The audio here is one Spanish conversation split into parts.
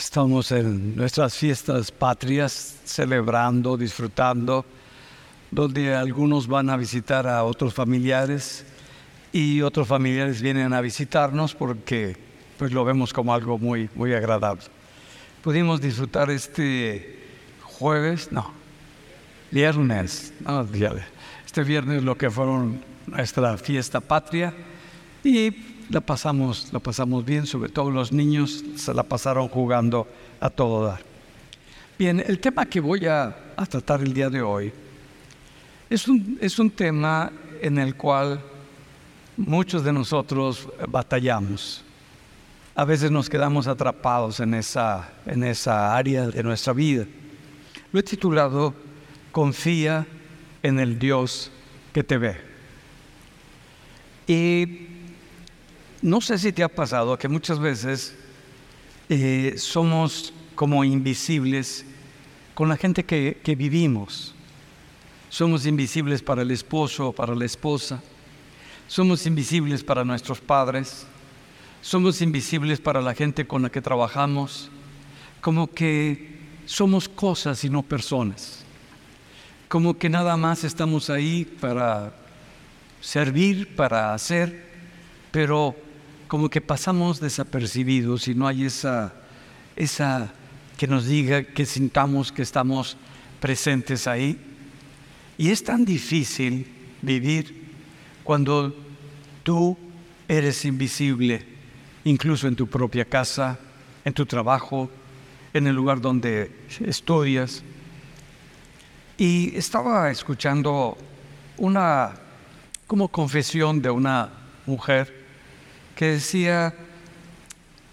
Estamos en nuestras fiestas patrias, celebrando, disfrutando, donde algunos van a visitar a otros familiares y otros familiares vienen a visitarnos porque pues lo vemos como algo muy, muy agradable. Pudimos disfrutar este jueves, no, viernes, no, este viernes lo que fueron nuestra fiesta patria y la pasamos, la pasamos bien, sobre todo los niños se la pasaron jugando a todo dar. Bien, el tema que voy a, tratar el día de hoy es un, es un tema en el cual muchos de nosotros batallamos. A veces nos quedamos atrapados en esa, en esa área de nuestra vida. Lo he titulado Confía en el Dios que te ve. Y no sé si te ha pasado que muchas veces eh, somos como invisibles con la gente que, que vivimos. Somos invisibles para el esposo o para la esposa. Somos invisibles para nuestros padres. Somos invisibles para la gente con la que trabajamos. Como que somos cosas y no personas. Como que nada más estamos ahí para servir, para hacer, pero como que pasamos desapercibidos y no hay esa, esa que nos diga, que sintamos que estamos presentes ahí. Y es tan difícil vivir cuando tú eres invisible, incluso en tu propia casa, en tu trabajo, en el lugar donde estudias. Y estaba escuchando una como confesión de una mujer que decía,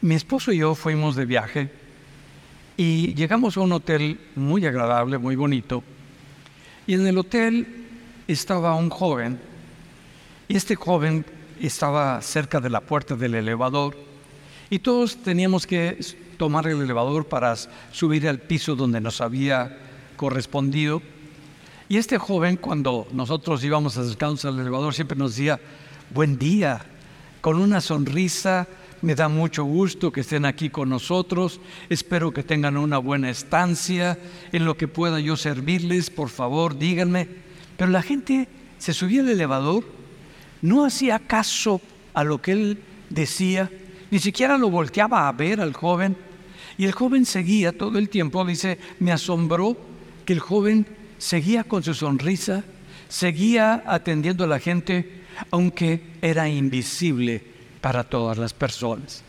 mi esposo y yo fuimos de viaje y llegamos a un hotel muy agradable, muy bonito, y en el hotel estaba un joven, y este joven estaba cerca de la puerta del elevador, y todos teníamos que tomar el elevador para subir al piso donde nos había correspondido. Y este joven, cuando nosotros íbamos acercarnos al elevador, siempre nos decía, buen día, con una sonrisa. Me da mucho gusto que estén aquí con nosotros. Espero que tengan una buena estancia. En lo que pueda yo servirles, por favor, díganme. Pero la gente se subía al elevador, no hacía caso a lo que él decía, ni siquiera lo volteaba a ver al joven. Y el joven seguía todo el tiempo, dice, me asombró que el joven seguía con su sonrisa, seguía atendiendo a la gente aunque era invisible para todas las personas.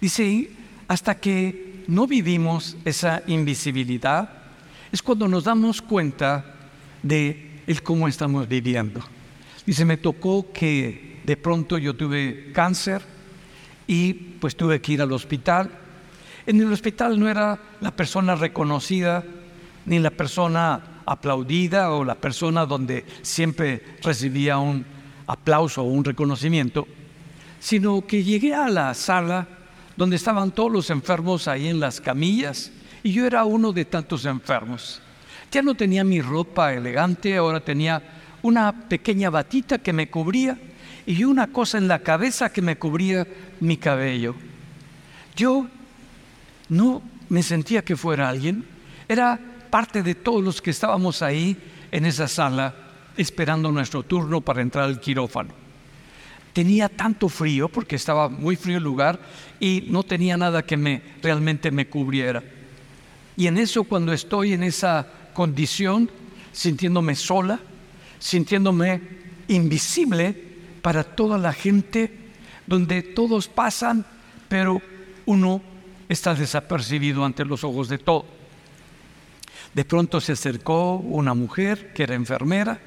Dice, hasta que no vivimos esa invisibilidad, es cuando nos damos cuenta de el cómo estamos viviendo. Dice, me tocó que de pronto yo tuve cáncer y pues tuve que ir al hospital. En el hospital no era la persona reconocida ni la persona aplaudida o la persona donde siempre recibía un aplauso o un reconocimiento, sino que llegué a la sala donde estaban todos los enfermos ahí en las camillas y yo era uno de tantos enfermos. Ya no tenía mi ropa elegante, ahora tenía una pequeña batita que me cubría y una cosa en la cabeza que me cubría mi cabello. Yo no me sentía que fuera alguien, era parte de todos los que estábamos ahí en esa sala esperando nuestro turno para entrar al quirófano. Tenía tanto frío porque estaba muy frío el lugar y no tenía nada que me realmente me cubriera. Y en eso cuando estoy en esa condición, sintiéndome sola, sintiéndome invisible para toda la gente, donde todos pasan, pero uno está desapercibido ante los ojos de todos. De pronto se acercó una mujer que era enfermera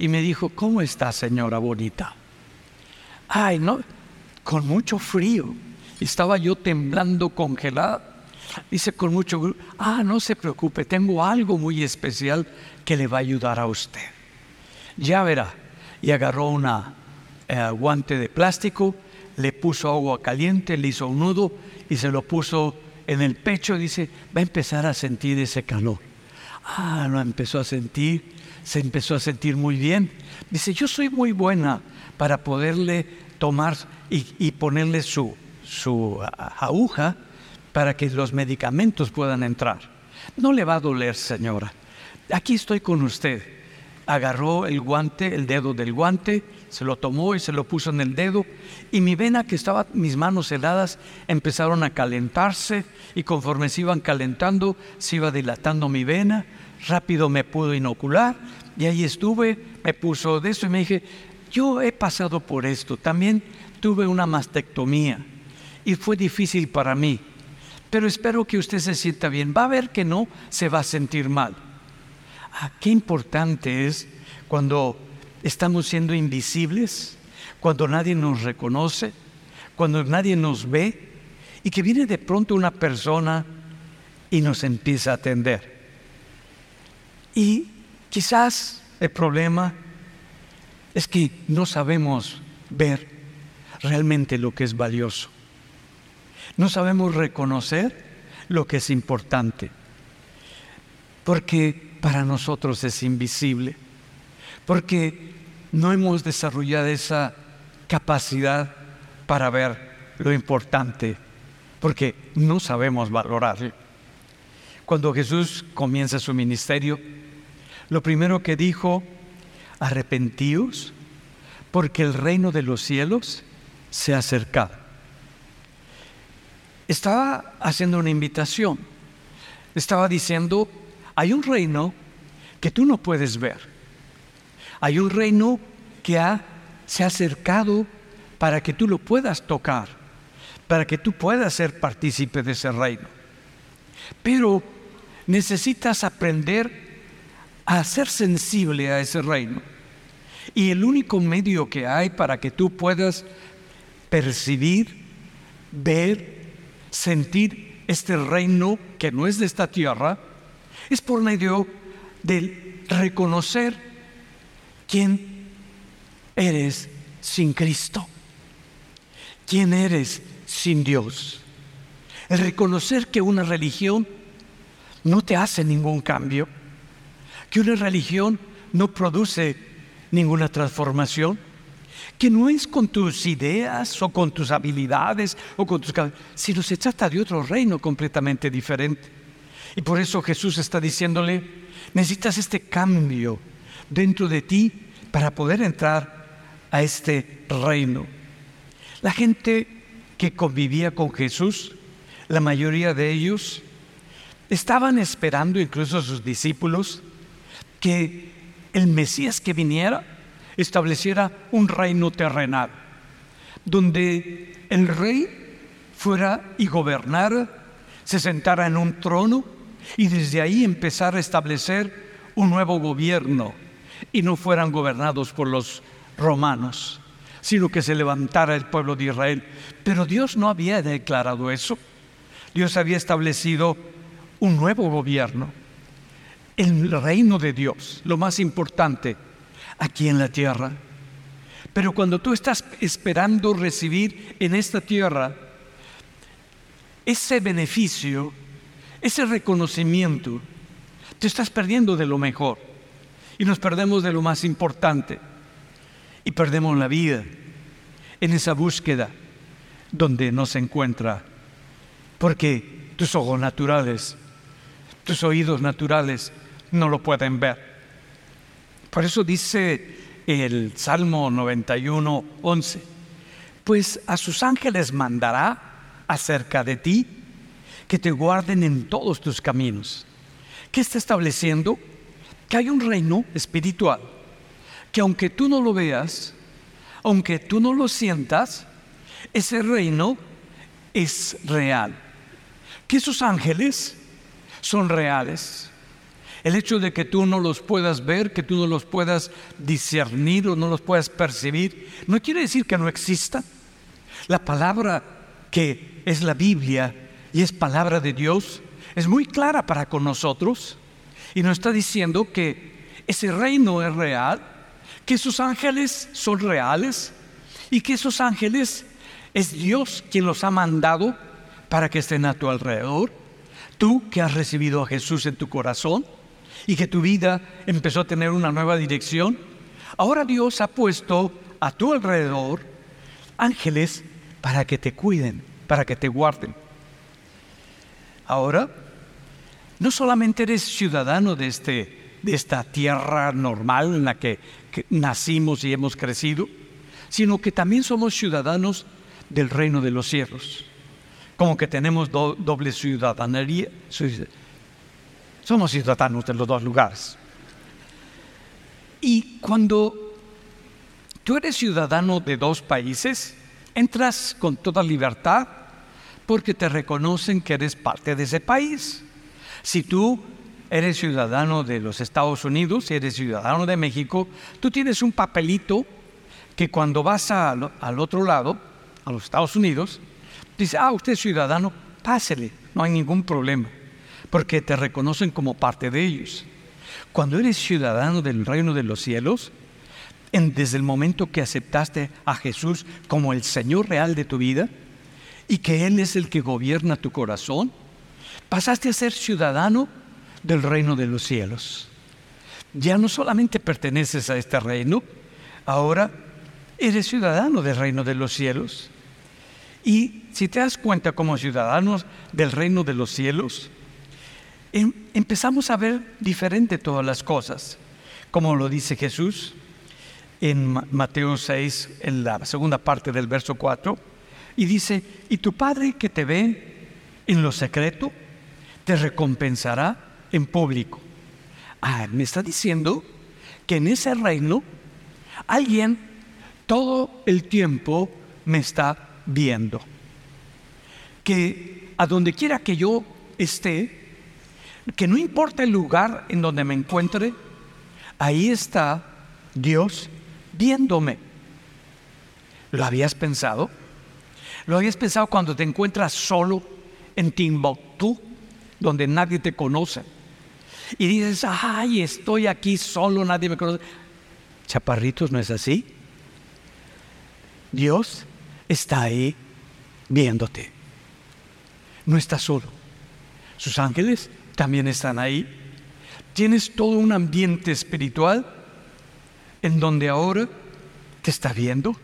y me dijo, ¿cómo está señora bonita? Ay, no, con mucho frío. Estaba yo temblando congelada. Dice con mucho, ah, no se preocupe, tengo algo muy especial que le va a ayudar a usted. Ya verá. Y agarró una eh, guante de plástico, le puso agua caliente, le hizo un nudo y se lo puso en el pecho. Dice, va a empezar a sentir ese calor. Ah, lo empezó a sentir se empezó a sentir muy bien. Dice, yo soy muy buena para poderle tomar y, ponerle su, su aguja, para que los medicamentos puedan entrar. No le va a doler, señora. Aquí estoy con usted. Agarró el guante, el dedo del guante, se lo tomó y se lo puso en el dedo y mi vena que estaba, mis manos heladas, empezaron a calentarse y conforme se iban calentando, se iba dilatando mi vena, rápido me pudo inocular y ahí estuve, me puso de eso y me dije, yo he pasado por esto, también tuve una mastectomía y fue difícil para mí, pero espero que usted se sienta bien, va a ver que no se va a sentir mal. Ah, qué importante es cuando estamos siendo invisibles, cuando nadie nos reconoce, cuando nadie nos ve y que viene de pronto una persona y nos empieza a atender. Y quizás el problema es que no sabemos ver realmente lo que es valioso. No sabemos reconocer lo que es importante. Porque para nosotros es invisible. Porque no hemos desarrollado esa capacidad para ver lo importante. Porque no sabemos valorar. Cuando Jesús comienza su ministerio, lo primero que dijo, arrepentíos, porque el reino de los cielos se ha acercado. Estaba haciendo una invitación. Estaba diciendo, hay un reino que tú no puedes ver. Hay un reino que se ha acercado para que tú lo puedas tocar, para que tú puedas ser partícipe de ese reino. Pero necesitas aprender a ser sensible a ese reino. Y el único medio que hay para que tú puedas percibir, ver, sentir este reino que no es de esta tierra, es por medio de reconocer quién eres sin Cristo, quién eres sin Dios. El reconocer que una religión no te hace ningún cambio que una religión no produce ninguna transformación, que no es con tus ideas o con tus habilidades o con tus sino se trata de otro reino completamente diferente. Y por eso Jesús está diciéndole, necesitas este cambio dentro de ti para poder entrar a este reino. La gente que convivía con Jesús, la mayoría de ellos, estaban esperando, incluso sus discípulos, que el Mesías que viniera estableciera un reino terrenal, donde el rey fuera y gobernara, se sentara en un trono y desde ahí empezara a establecer un nuevo gobierno y no fueran gobernados por los romanos, sino que se levantara el pueblo de Israel. Pero Dios no había declarado eso. Dios había establecido un nuevo gobierno el reino de Dios, lo más importante aquí en la tierra. Pero cuando tú estás esperando recibir en esta tierra ese beneficio, ese reconocimiento, te estás perdiendo de lo mejor. Y nos perdemos de lo más importante. Y perdemos la vida en esa búsqueda donde no se encuentra, porque tus ojos naturales, tus oídos naturales no lo pueden ver. Por eso dice el Salmo 91, 11, pues a sus ángeles mandará acerca de ti que te guarden en todos tus caminos. ¿Qué está estableciendo? Que hay un reino espiritual, que aunque tú no lo veas, aunque tú no lo sientas, ese reino es real. Que sus ángeles son reales el hecho de que tú no los puedas ver, que tú no los puedas discernir o no los puedas percibir, no quiere decir que no existan. La palabra que es la Biblia y es palabra de Dios es muy clara para con nosotros y nos está diciendo que ese reino es real, que sus ángeles son reales y que esos ángeles es Dios quien los ha mandado para que estén a tu alrededor. Tú que has recibido a Jesús en tu corazón, y que tu vida empezó a tener una nueva dirección, ahora Dios ha puesto a tu alrededor ángeles para que te cuiden, para que te guarden. Ahora, no solamente eres ciudadano de, este, de esta tierra normal en la que, nacimos y hemos crecido, sino que también somos ciudadanos del reino de los cielos. Como que tenemos doble ciudadanía. Somos ciudadanos de los dos lugares. Y cuando tú eres ciudadano de dos países, entras con toda libertad porque te reconocen que eres parte de ese país. Si tú eres ciudadano de los Estados Unidos, si eres ciudadano de México, tú tienes un papelito que cuando vas al otro lado, a los Estados Unidos, dice, ah, usted es ciudadano, pásele, no hay ningún problema, porque te reconocen como parte de ellos. Cuando eres ciudadano del reino de los cielos, desde el momento que aceptaste a Jesús como el Señor real de tu vida y que Él es el que gobierna tu corazón, pasaste a ser ciudadano del reino de los cielos. Ya no solamente perteneces a este reino, ahora eres ciudadano del reino de los cielos. Y si te das cuenta como ciudadanos del reino de los cielos, empezamos a ver diferente todas las cosas, como lo dice Jesús en Mateo 6, en la segunda parte del verso 4, y dice, y tu Padre que te ve en lo secreto, te recompensará en público. Ah, me está diciendo que en ese reino alguien todo el tiempo me está viendo. Que a donde quiera que yo esté, que no importa el lugar en donde me encuentre, ahí está Dios viéndome. ¿Lo habías pensado? ¿Lo habías pensado cuando te encuentras solo en Timbuktu, donde nadie te conoce? Y dices, ay, estoy aquí solo, nadie me conoce. Chaparritos, ¿no es así? Dios está ahí viéndote. No estás solo. Sus ángeles también están ahí. Tienes todo un ambiente espiritual en donde ahora te está viendo,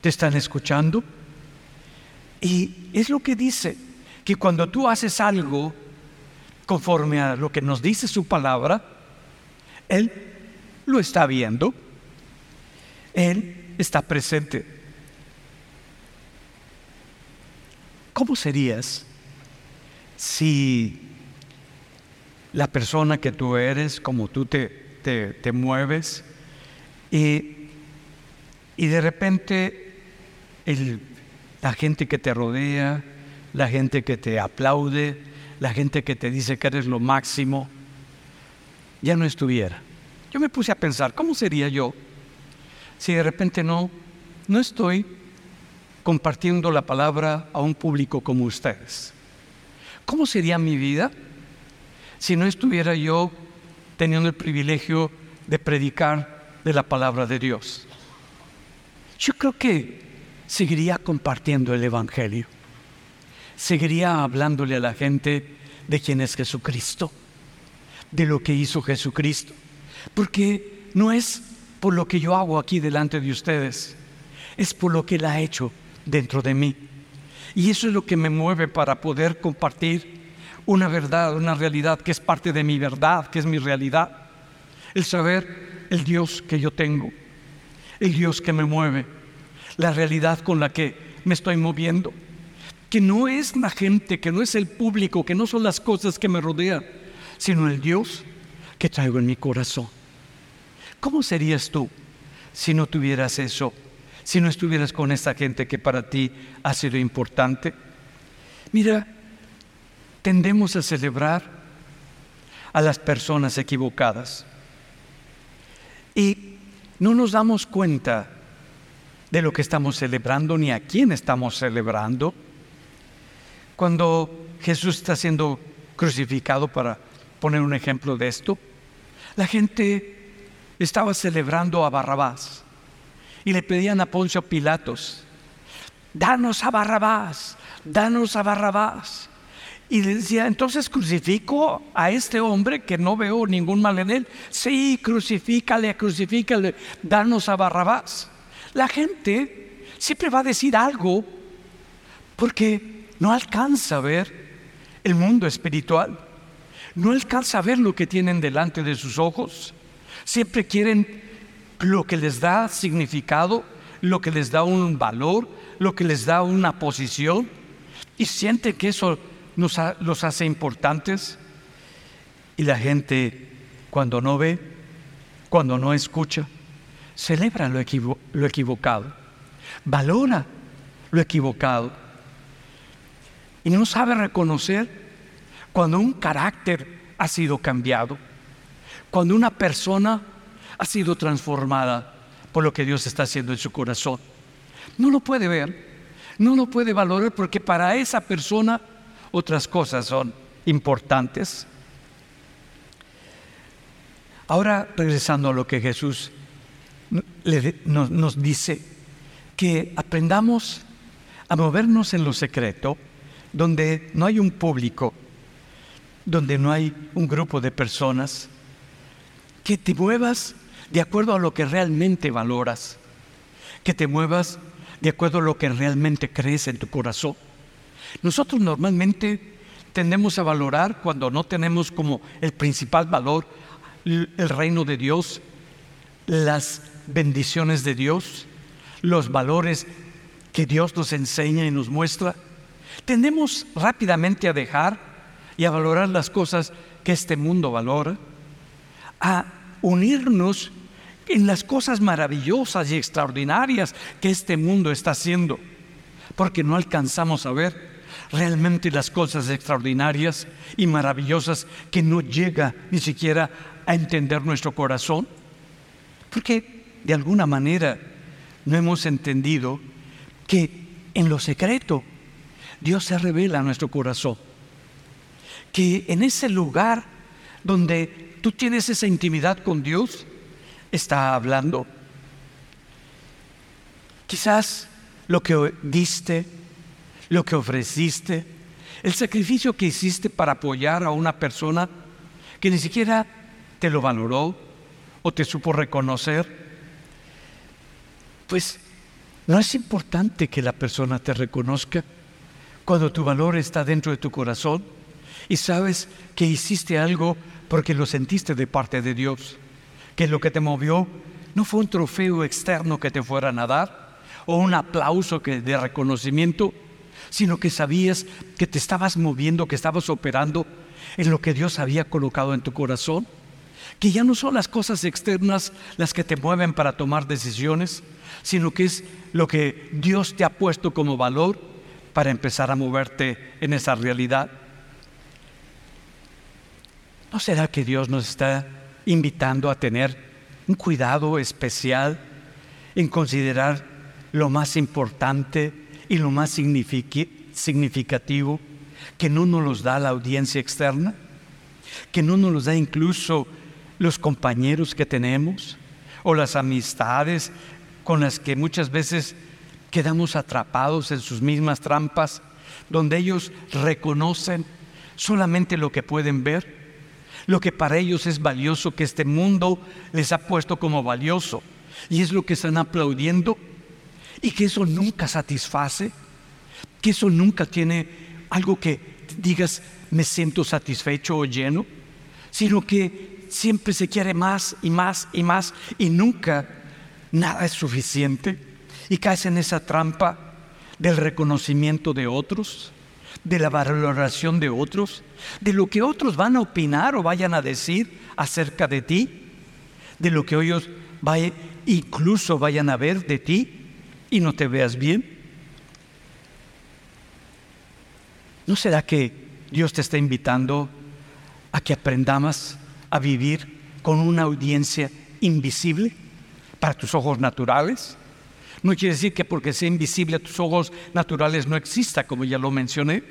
te están escuchando. Y es lo que dice, que cuando tú haces algo conforme a lo que nos dice su palabra, Él lo está viendo, Él está presente. ¿Cómo serías si la persona que tú eres, como tú te, te, mueves, y, y de repente la gente que te rodea, la gente que te aplaude, la gente que te dice que eres lo máximo, ya no estuviera. Yo me puse a pensar, ¿cómo sería yo si de repente no, no estoy compartiendo la palabra a un público como ustedes. ¿Cómo sería mi vida si no estuviera yo teniendo el privilegio de predicar de la palabra de Dios? Yo creo que seguiría compartiendo el Evangelio, seguiría hablándole a la gente de quién es Jesucristo, de lo que hizo Jesucristo, porque no es por lo que yo hago aquí delante de ustedes, es por lo que Él ha hecho dentro de mí. Y eso es lo que me mueve para poder compartir una verdad, una realidad que es parte de mi verdad, que es mi realidad. El saber el Dios que yo tengo, el Dios que me mueve, la realidad con la que me estoy moviendo. Que no es la gente, que no es el público, que no son las cosas que me rodean, sino el Dios que traigo en mi corazón. ¿Cómo serías tú si no tuvieras eso si no estuvieras con esta gente que para ti ha sido importante? Mira, tendemos a celebrar a las personas equivocadas y no nos damos cuenta de lo que estamos celebrando ni a quién estamos celebrando. Cuando Jesús está siendo crucificado, para poner un ejemplo de esto, la gente estaba celebrando a Barrabás y le pedían a Poncio Pilatos, danos a Barrabás, danos a Barrabás. Y decía, entonces crucifico a este hombre que no veo ningún mal en él. Sí, crucifícale, crucifícale, danos a Barrabás. La gente siempre va a decir algo porque no alcanza a ver el mundo espiritual. No alcanza a ver lo que tienen delante de sus ojos. Siempre quieren lo que les da significado, lo que les da un valor, lo que les da una posición y sienten que eso los hace importantes. Y la gente cuando no ve, cuando no escucha, celebra lo, lo equivocado, valora lo equivocado y no sabe reconocer cuando un carácter ha sido cambiado, cuando una persona ha sido transformada por lo que Dios está haciendo en su corazón. No lo puede ver, no lo puede valorar porque para esa persona otras cosas son importantes. Ahora, regresando a lo que Jesús nos, dice, que aprendamos a movernos en lo secreto, donde no hay un público, donde no hay un grupo de personas, que te muevas de acuerdo a lo que realmente valoras, que te muevas de acuerdo a lo que realmente crees en tu corazón. Nosotros normalmente tendemos a valorar cuando no tenemos como el principal valor el reino de Dios, las bendiciones de Dios, los valores que Dios nos enseña y nos muestra, tendemos rápidamente a dejar y a valorar las cosas que este mundo valora, a unirnos en las cosas maravillosas y extraordinarias que este mundo está haciendo, porque no alcanzamos a ver realmente las cosas extraordinarias y maravillosas que no llega ni siquiera a entender nuestro corazón? Porque de alguna manera no hemos entendido que en lo secreto Dios se revela a nuestro corazón. Que en ese lugar donde tú tienes esa intimidad con Dios, está hablando. Quizás lo que diste, lo que ofreciste, el sacrificio que hiciste para apoyar a una persona que ni siquiera te lo valoró o te supo reconocer, pues no es importante que la persona te reconozca cuando tu valor está dentro de tu corazón y sabes que hiciste algo porque lo sentiste de parte de Dios, que lo que te movió no fue un trofeo externo que te fueran a dar o un aplauso que de reconocimiento, sino que sabías que te estabas moviendo, que estabas operando en lo que Dios había colocado en tu corazón que ya no son las cosas externas las que te mueven para tomar decisiones, sino que es lo que Dios te ha puesto como valor para empezar a moverte en esa realidad. ¿No será que Dios nos está invitando a tener un cuidado especial en considerar lo más importante y lo más significativo que no nos da la audiencia externa? Que no nos da incluso los compañeros que tenemos o las amistades con las que muchas veces quedamos atrapados en sus mismas trampas, donde ellos reconocen solamente lo que pueden ver, lo que para ellos es valioso, que este mundo les ha puesto como valioso, y es lo que están aplaudiendo, y que eso nunca satisface, que eso nunca tiene algo que digas, me siento satisfecho o lleno, sino que siempre se quiere más y más y más y nunca nada es suficiente y caes en esa trampa del reconocimiento de otros, de la valoración de otros, de lo que otros van a opinar o vayan a decir acerca de ti, de lo que ellos vayan, incluso vayan a ver de ti y no te veas bien. ¿No será que Dios te está invitando a que aprendamos a vivir con una audiencia invisible para tus ojos naturales. No quiere decir que porque sea invisible a tus ojos naturales no exista, como ya lo mencioné,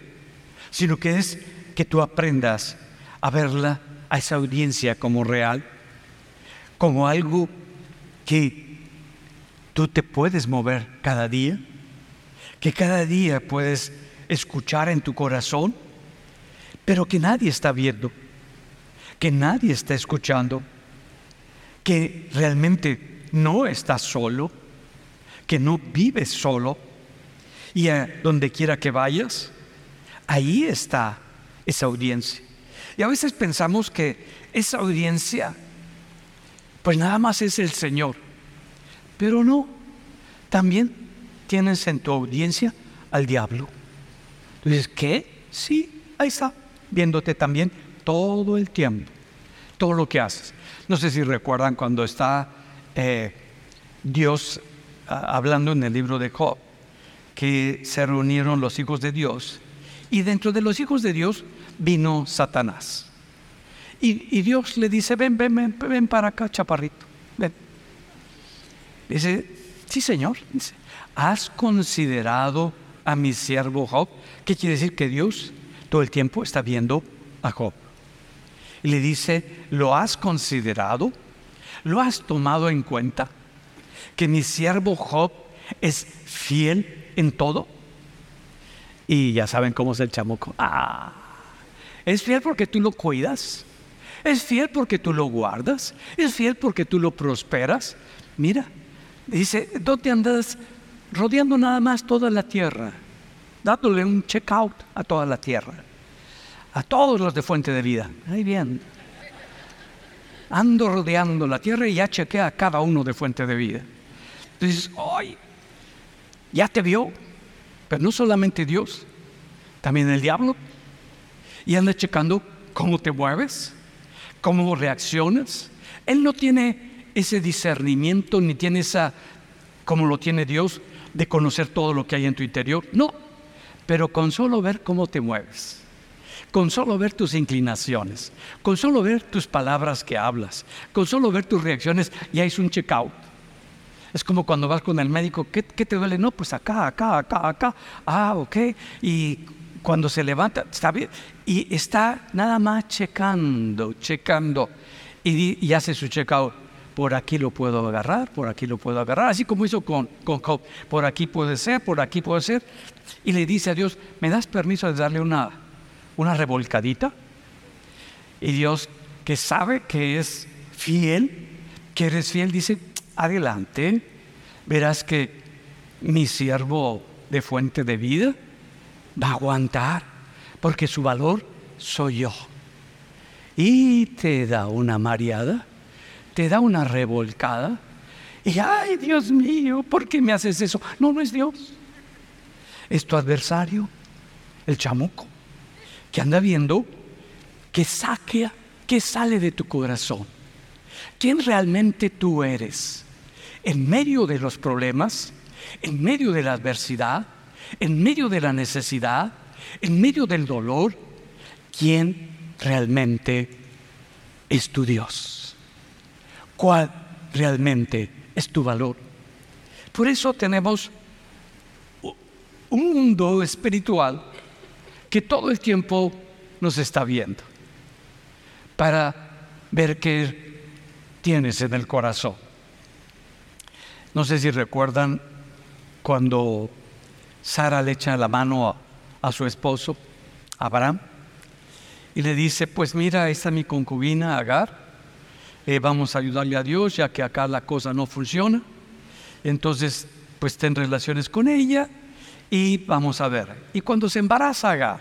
sino que es que tú aprendas a verla, a esa audiencia como real, como algo que tú te puedes mover cada día, que cada día puedes escuchar en tu corazón, pero que nadie está viendo que nadie está escuchando, que realmente no estás solo, que no vives solo y a donde quiera que vayas, ahí está esa audiencia. Y a veces pensamos que esa audiencia, pues nada más es el Señor. Pero no, también tienes en tu audiencia al diablo. Entonces, ¿qué? Sí, ahí está, viéndote también todo el tiempo, todo lo que haces. No sé si recuerdan cuando está eh, Dios ah, hablando en el libro de Job, que se reunieron los hijos de Dios y dentro de los hijos de Dios vino Satanás. Y, Dios le dice, ven, ven, ven, ven para acá, chaparrito, ven. Dice, sí Señor, dice, ¿has considerado a mi siervo Job? ¿Qué quiere decir? Que Dios todo el tiempo está viendo a Job. Y le dice, ¿lo has considerado? ¿Lo has tomado en cuenta? Que mi siervo Job es fiel en todo. Y ya saben cómo es el chamuco. Ah, es fiel porque tú lo cuidas. Es fiel porque tú lo guardas. Es fiel porque tú lo prosperas. Mira, dice, ¿dónde andas rodeando nada más toda la tierra? Dándole un check out a toda la tierra. A todos los de fuente de vida. Ahí bien. Ando rodeando la tierra y ya chequé a cada uno de fuente de vida. Entonces, ay, ya te vio. Pero no solamente Dios, también el diablo. Y anda checando cómo te mueves, cómo reaccionas. Él no tiene ese discernimiento ni tiene esa, como lo tiene Dios, de conocer todo lo que hay en tu interior. No, pero con solo ver cómo te mueves, con solo ver tus inclinaciones, con solo ver tus palabras que hablas, con solo ver tus reacciones, ya es un check-out. Es como cuando vas con el médico, ¿qué, ¿qué, te duele? No, pues acá, acá, acá, acá. Ah, ok. Y cuando se levanta, está bien, y está nada más checando, checando, y, hace su checkout. Por aquí lo puedo agarrar, por aquí lo puedo agarrar, así como hizo con, con Job. Por aquí puede ser, por aquí puede ser. Y le dice a Dios, ¿me das permiso de darle una, una revolcadita? Y Dios, que sabe que es fiel, que eres fiel, dice, adelante, verás que mi siervo de fuente de vida va a aguantar, porque su valor soy yo. Y te da una mareada, te da una revolcada, y ay, Dios mío, ¿por qué me haces eso? No, no es Dios. Es tu adversario, el chamuco, que anda viendo que saque, que sale de tu corazón. ¿Quién realmente tú eres? En medio de los problemas, en medio de la adversidad, en medio de la necesidad, en medio del dolor, quién realmente es tu Dios. ¿Cuál realmente es tu valor? Por eso tenemos un mundo espiritual que todo el tiempo nos está viendo para ver qué tienes en el corazón. No sé si recuerdan cuando Sara le echa la mano a, su esposo, Abraham, y le dice, pues mira, esta es mi concubina Agar, eh, vamos a ayudarle a Dios, ya que acá la cosa no funciona. Entonces, pues ten relaciones con ella y vamos a ver. Y cuando se embaraza Agar,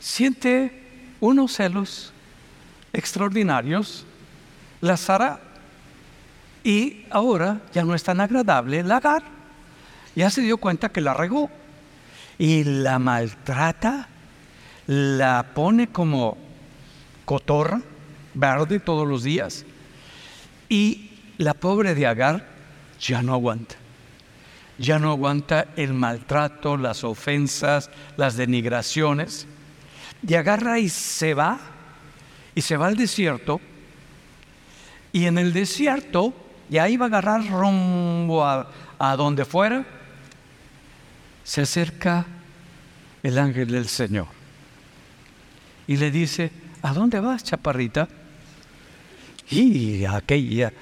siente unos celos extraordinarios, la Sara, y ahora ya no es tan agradable la Agar ya se dio cuenta que la regó y la maltrata, la pone como cotorra verde todos los días y la pobre de Agar ya no aguanta. Ya no aguanta el maltrato, las ofensas, las denigraciones. Y agarra y se va, y se va al desierto. Y en el desierto, y ahí va a agarrar rumbo a, a donde fuera, se acerca el ángel del Señor y le dice, ¿a dónde vas, chaparrita? Y aquella,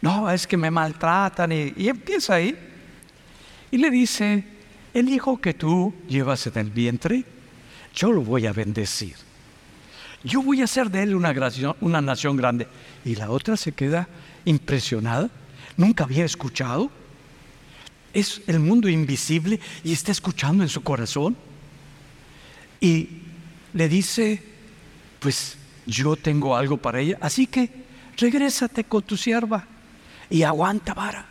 no, es que me maltratan y, empieza ahí. Y le dice, el hijo que tú llevas en el vientre, yo lo voy a bendecir. Yo voy a hacer de él una, una nación grande. Y la otra se queda impresionada. Nunca había escuchado es el mundo invisible y está escuchando en su corazón. Y le dice, pues yo tengo algo para ella, así que regrésate con tu sierva y aguanta vara.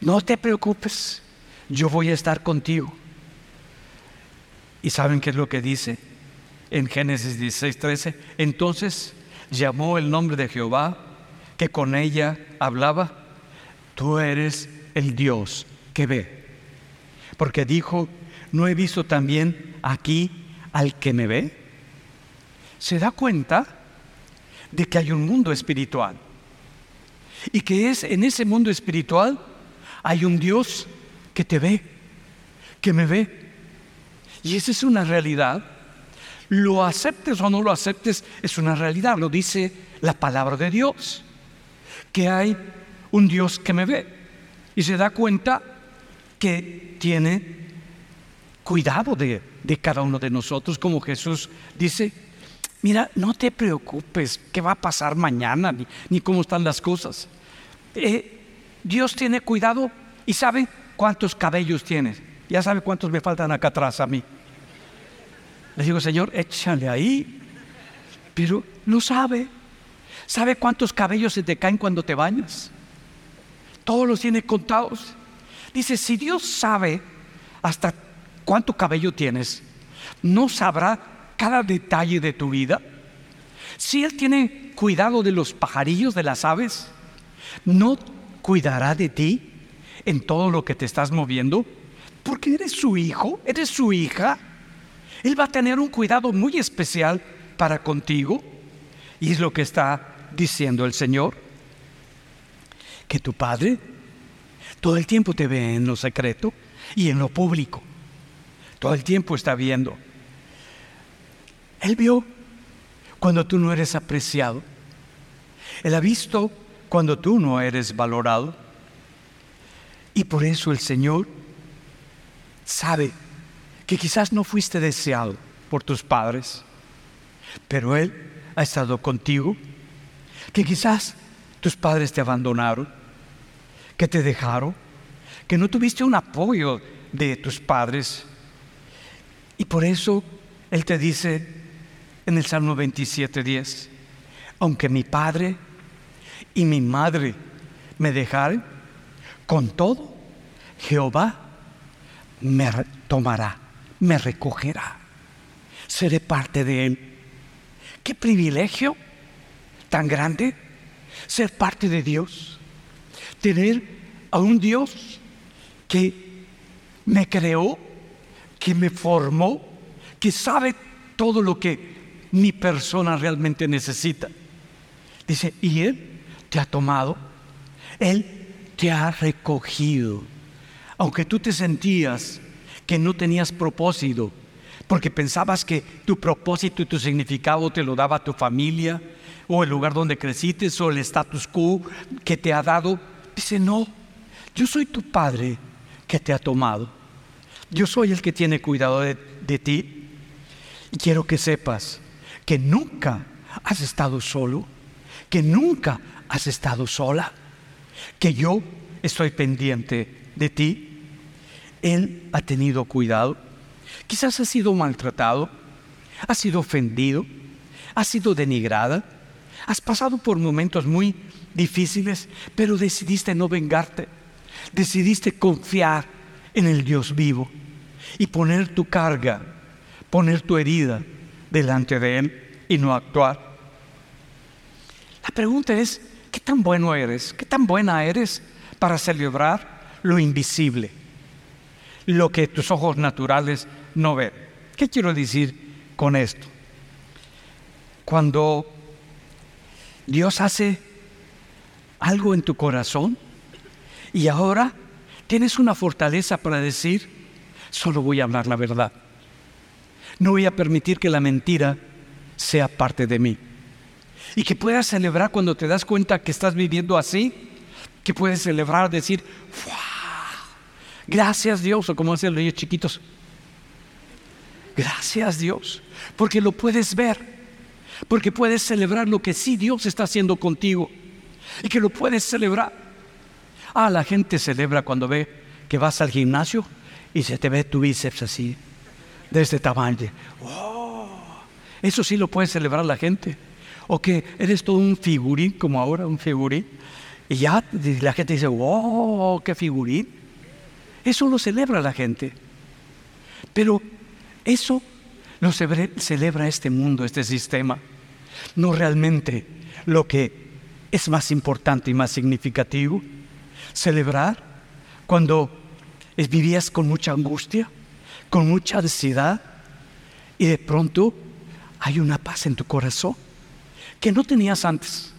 No te preocupes, yo voy a estar contigo. ¿Y saben qué es lo que dice en Génesis 16, 13? Entonces llamó el nombre de Jehová, que con ella hablaba, tú eres el Dios que ve. Porque dijo, ¿no he visto también aquí al que me ve? Se da cuenta de que hay un mundo espiritual y que es en ese mundo espiritual hay un Dios que te ve, que me ve. Y esa es una realidad. Lo aceptes o no lo aceptes, es una realidad. Lo dice la palabra de Dios. Que hay un Dios que me ve. Y se da cuenta que tiene cuidado de, cada uno de nosotros, como Jesús dice, mira, no te preocupes qué va a pasar mañana, ni, cómo están las cosas. Eh, Dios tiene cuidado y sabe cuántos cabellos tienes. Ya sabe cuántos me faltan acá atrás a mí. Le digo, Señor, échale ahí. Pero lo sabe. ¿Sabe cuántos cabellos se te caen cuando te bañas? Todos los tiene contados. Dice, si Dios sabe hasta cuánto cabello tienes, ¿no sabrá cada detalle de tu vida? Si Él tiene cuidado de los pajarillos, de las aves, ¿no cuidará de ti en todo lo que te estás moviendo? Porque eres su hijo, eres su hija. Él va a tener un cuidado muy especial para contigo. Y es lo que está diciendo el Señor. Que tu Padre todo el tiempo te ve en lo secreto y en lo público. Todo el tiempo está viendo. Él vio cuando tú no eres apreciado. Él ha visto cuando tú no eres valorado. Y por eso el Señor sabe que quizás no fuiste deseado por tus padres, pero Él ha estado contigo, que quizás tus padres te abandonaron, que te dejaron, que no tuviste un apoyo de tus padres. Y por eso Él te dice en el Salmo 27, 10, aunque mi padre y mi madre me dejaren, con todo, Jehová me tomará, me recogerá. Seré parte de Él. Qué privilegio tan grande ser parte de Dios. Tener a un Dios que me creó, que me formó, que sabe todo lo que mi persona realmente necesita. Dice, y Él te ha tomado, Él te ha recogido aunque tú te sentías que no tenías propósito, porque pensabas que tu propósito y tu significado te lo daba tu familia, o el lugar donde creciste, o el status quo que te ha dado, dice, no, yo soy tu padre que te ha tomado. Yo soy el que tiene cuidado de, de ti. Y quiero que sepas que nunca has estado solo, que nunca has estado sola, que yo estoy pendiente de ti. Él ha tenido cuidado. Quizás ha sido maltratado, ha sido ofendido, ha sido denigrada. Has pasado por momentos muy difíciles, pero decidiste no vengarte. Decidiste confiar en el Dios vivo y poner tu carga, poner tu herida delante de Él y no actuar. La pregunta es, ¿qué tan bueno eres? ¿Qué tan buena eres para celebrar lo invisible, lo que tus ojos naturales no ven. ¿Qué quiero decir con esto? Cuando Dios hace algo en tu corazón y ahora tienes una fortaleza para decir, solo voy a hablar la verdad. No voy a permitir que la mentira sea parte de mí. Y que puedas celebrar cuando te das cuenta que estás viviendo así, que puedes celebrar, decir, Gracias Dios, o como hacen los niños chiquitos. Gracias Dios, porque lo puedes ver, porque puedes celebrar lo que sí Dios está haciendo contigo y que lo puedes celebrar. Ah, la gente celebra cuando ve que vas al gimnasio y se te ve tu bíceps así. De este tamaño. ¡Oh! Eso sí lo puede celebrar la gente. O que eres todo un figurín, como ahora, un figurín. Y ya la gente dice, ¡wow! ¡Qué figurín! Eso lo celebra la gente. Pero eso lo celebra este mundo, este sistema. No realmente lo que es más importante y más significativo. Celebrar cuando vivías con mucha angustia, con mucha ansiedad y de pronto hay una paz en tu corazón que no tenías antes,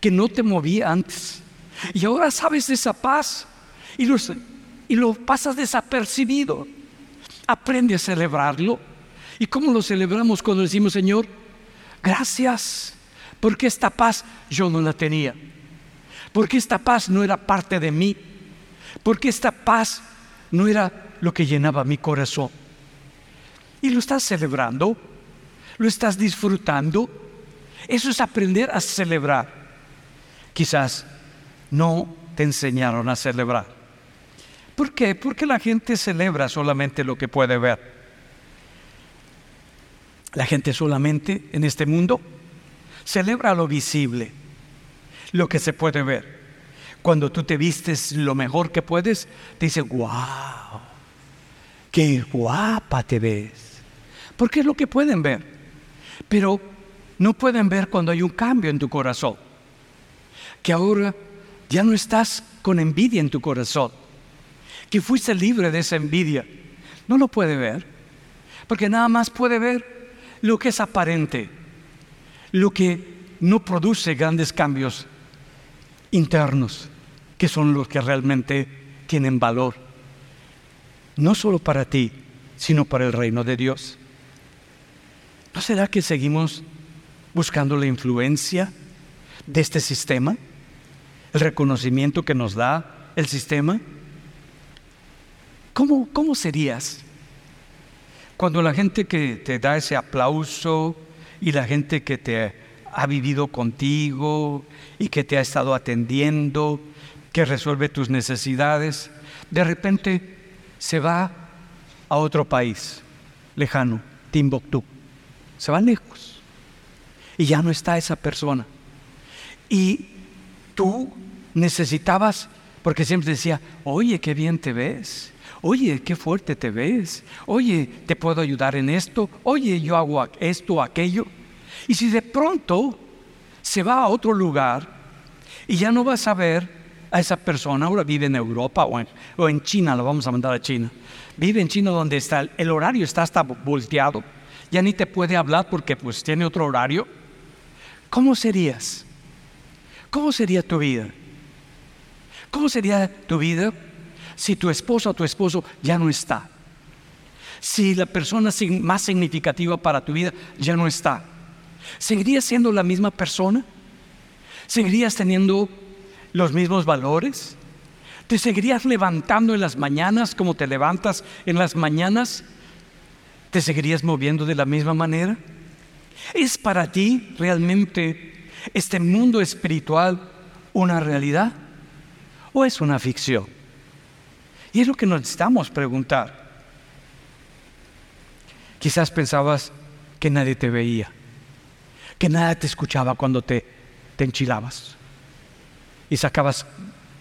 que no te movía antes. Y ahora sabes de esa paz y lo, y lo pasas desapercibido. Aprende a celebrarlo. ¿Y cómo lo celebramos cuando decimos, Señor, gracias, porque esta paz yo no la tenía? Porque esta paz no era parte de mí? Porque esta paz no era lo que llenaba mi corazón? Y lo estás celebrando, lo estás disfrutando. Eso es aprender a celebrar. Quizás no te enseñaron a celebrar. ¿Por qué? Porque la gente celebra solamente lo que puede ver. La gente solamente en este mundo celebra lo visible, lo que se puede ver. Cuando tú te vistes lo mejor que puedes, te dice, wow, qué guapa te ves. Porque es lo que pueden ver. Pero no pueden ver cuando hay un cambio en tu corazón. Que ahora ya no estás con envidia en tu corazón que fuiste libre de esa envidia. No lo puede ver, porque nada más puede ver lo que es aparente, lo que no produce grandes cambios internos, que son los que realmente tienen valor, no solo para ti, sino para el reino de Dios. ¿No será que seguimos buscando la influencia de este sistema? ¿El reconocimiento que nos da el sistema? ¿Cómo, ¿Cómo serías cuando la gente que te da ese aplauso y la gente que te ha vivido contigo y que te ha estado atendiendo, que resuelve tus necesidades, de repente se va a otro país lejano, Timbuktu, se va lejos. Y ya no está esa persona. Y tú necesitabas, porque siempre decía, oye, qué bien te ves, oye, qué fuerte te ves, oye, te puedo ayudar en esto, oye, yo hago esto o aquello. Y si de pronto se va a otro lugar y ya no vas a ver a esa persona, ahora vive en Europa o en, o en China, lo vamos a mandar a China, vive en China donde está, el horario está hasta volteado, ya ni te puede hablar porque pues tiene otro horario. ¿Cómo serías? ¿Cómo sería tu vida? ¿Cómo sería tu vida si tu esposa o tu esposo ya no está? Si la persona más significativa para tu vida ya no está, ¿seguirías siendo la misma persona? ¿Seguirías teniendo los mismos valores? ¿Te seguirías levantando en las mañanas como te levantas en las mañanas? ¿Te seguirías moviendo de la misma manera? ¿Es para ti realmente este mundo espiritual una realidad o es una ficción? Y es lo que necesitamos preguntar. Quizás pensabas que nadie te veía, que nadie te escuchaba cuando te, te enchilabas y sacabas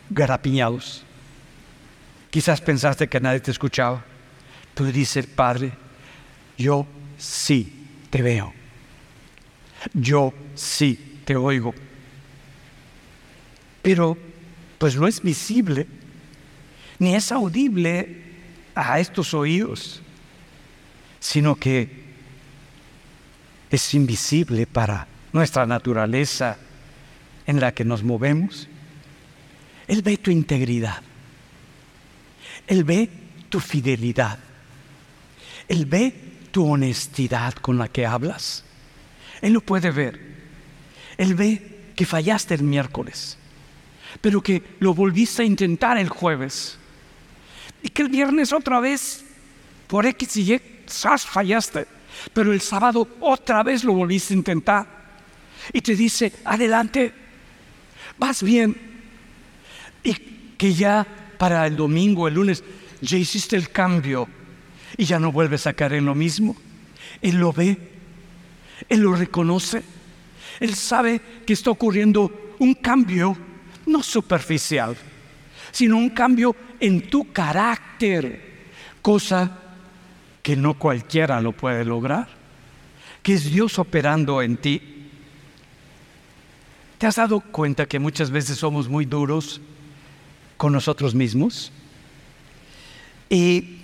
garapiñados. Quizás pensaste que nadie te escuchaba. Pero dice, Padre, yo sí te veo. Yo sí te oigo. Pero pues no es visible ni es audible a estos oídos, sino que es invisible para nuestra naturaleza en la que nos movemos. Él ve tu integridad. Él ve tu fidelidad. Él ve tu honestidad con la que hablas. Él lo puede ver. Él ve que fallaste el miércoles, pero que lo volviste a intentar el jueves y que el viernes otra vez, por X y Y, fallaste. Pero el sábado otra vez lo volviste a intentar. Y te dice, adelante, vas bien. Y que ya para el domingo, el lunes, ya hiciste el cambio. y ya no vuelves a caer en lo mismo. Él lo ve, Él lo reconoce, Él sabe que está ocurriendo un cambio, no superficial, sino un cambio en tu carácter, cosa que no cualquiera lo puede lograr, que es Dios operando en ti. ¿Te has dado cuenta que muchas veces somos muy duros con nosotros mismos? Y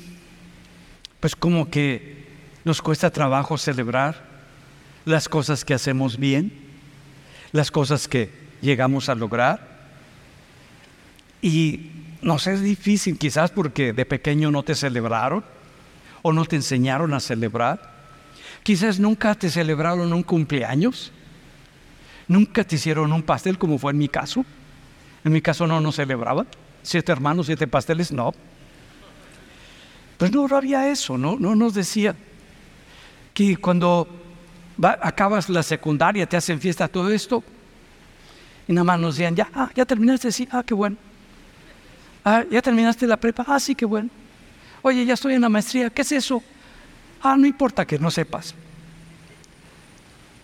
pues como que nos cuesta trabajo celebrar las cosas que hacemos bien, las cosas que llegamos a lograr. Y nos es difícil quizás porque de pequeño no te celebraron o no te enseñaron a celebrar. Quizás nunca te celebraron un cumpleaños. Nunca te hicieron un pastel como fue en mi caso. En mi caso no nos celebraban. Siete hermanos, siete pasteles, no. Pues no había eso, ¿no? No nos decía que cuando acabas la secundaria te hacen fiesta todo esto. Y nada más nos decían, ya, ah, ya terminaste, sí, ah, qué bueno. Ah, ya terminaste la prepa, ah, sí, qué bueno. Oye, ya estoy en la maestría, ¿qué es eso? Ah, no importa que no sepas.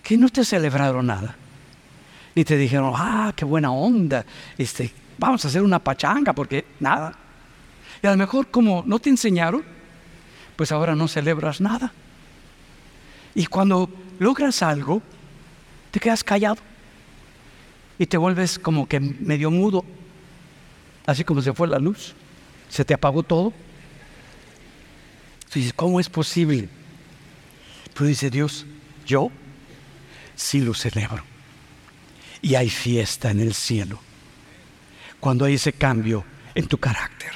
Que no te celebraron nada. Ni te dijeron, ah, qué buena onda, este, vamos a hacer una pachanga, porque nada. Y a lo mejor como no te enseñaron, pues ahora no celebras nada. Y cuando logras algo, te quedas callado y te vuelves como que medio mudo, así como se fue la luz, se te apagó todo. dices, ¿cómo es posible? Pero dice Dios, yo sí lo celebro. Y hay fiesta en el cielo. Cuando hay ese cambio en tu carácter.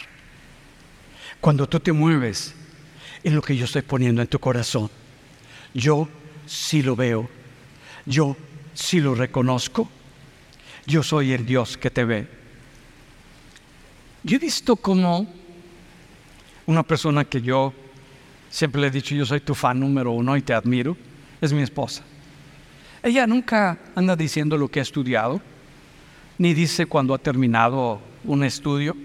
Cuando tú te mueves en lo que yo estoy poniendo en tu corazón. Yo sí lo veo. Yo sí lo reconozco. Yo soy el Dios que te ve. Yo he visto como una persona que yo siempre le he dicho, yo soy tu fan número uno y te admiro, es mi esposa. Ella nunca anda diciendo lo que ha estudiado, ni dice cuando ha terminado un estudio,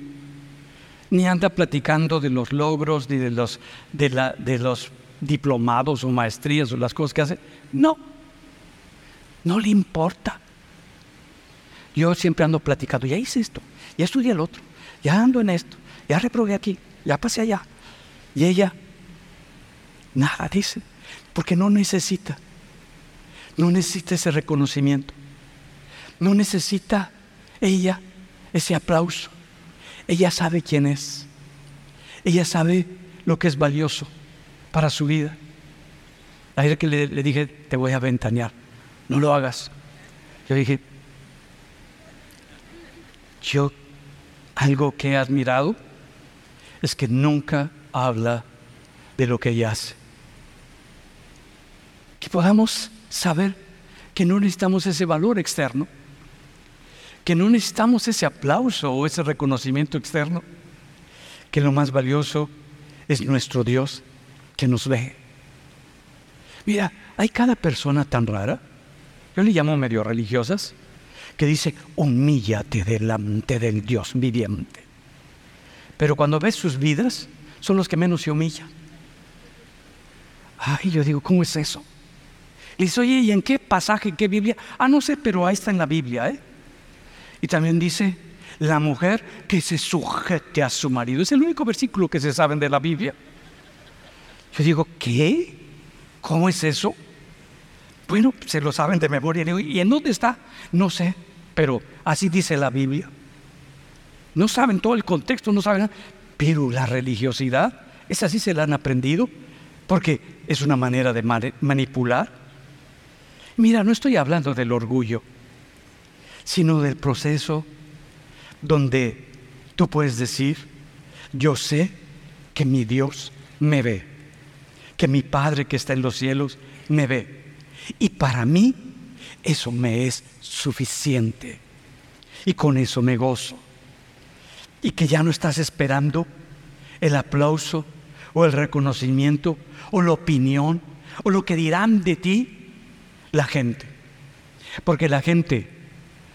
ni anda platicando de los logros, ni de los, de, la, de los diplomados o maestrías o las cosas que hace. No, no le importa. Yo siempre ando platicando, ya hice esto, ya estudié el otro, ya ando en esto, ya reprobé aquí, ya pasé allá. Y ella, nada dice, porque no necesita, no necesita ese reconocimiento, no necesita ella ese aplauso. Ella sabe quién es, ella sabe lo que es valioso para su vida. Ayer que le, le dije, te voy a ventanear, no lo hagas. Yo dije, yo algo que he admirado es que nunca habla de lo que ella hace. Que podamos saber que no necesitamos ese valor externo, que no necesitamos ese aplauso o ese reconocimiento externo, que lo más valioso es nuestro Dios que nos ve. Mira, hay cada persona tan rara, yo le llamo medio religiosas, que dice, humíllate delante del Dios viviente. Pero cuando ves sus vidas, son los que menos se humillan. Ay, yo digo, ¿cómo es eso? Y dice, oye, ¿y en qué pasaje, en qué Biblia? Ah, no sé, pero ahí está en la Biblia, ¿eh? Y también dice, la mujer que se sujete a su marido. Es el único versículo que se saben de la Biblia. Yo digo, ¿qué? ¿Cómo es eso? Bueno, se lo saben de memoria. ¿Y en dónde está? No sé, pero así dice la Biblia. No saben todo el contexto, no saben nada. Pero la religiosidad, es así se la han aprendido, porque es una manera de manipular. Mira, no estoy hablando del orgullo, sino del proceso donde tú puedes decir, yo sé que mi Dios me ve que mi Padre que está en los cielos me ve. Y para mí eso me es suficiente. Y con eso me gozo. Y que ya no estás esperando el aplauso o el reconocimiento o la opinión o lo que dirán de ti la gente. Porque la gente,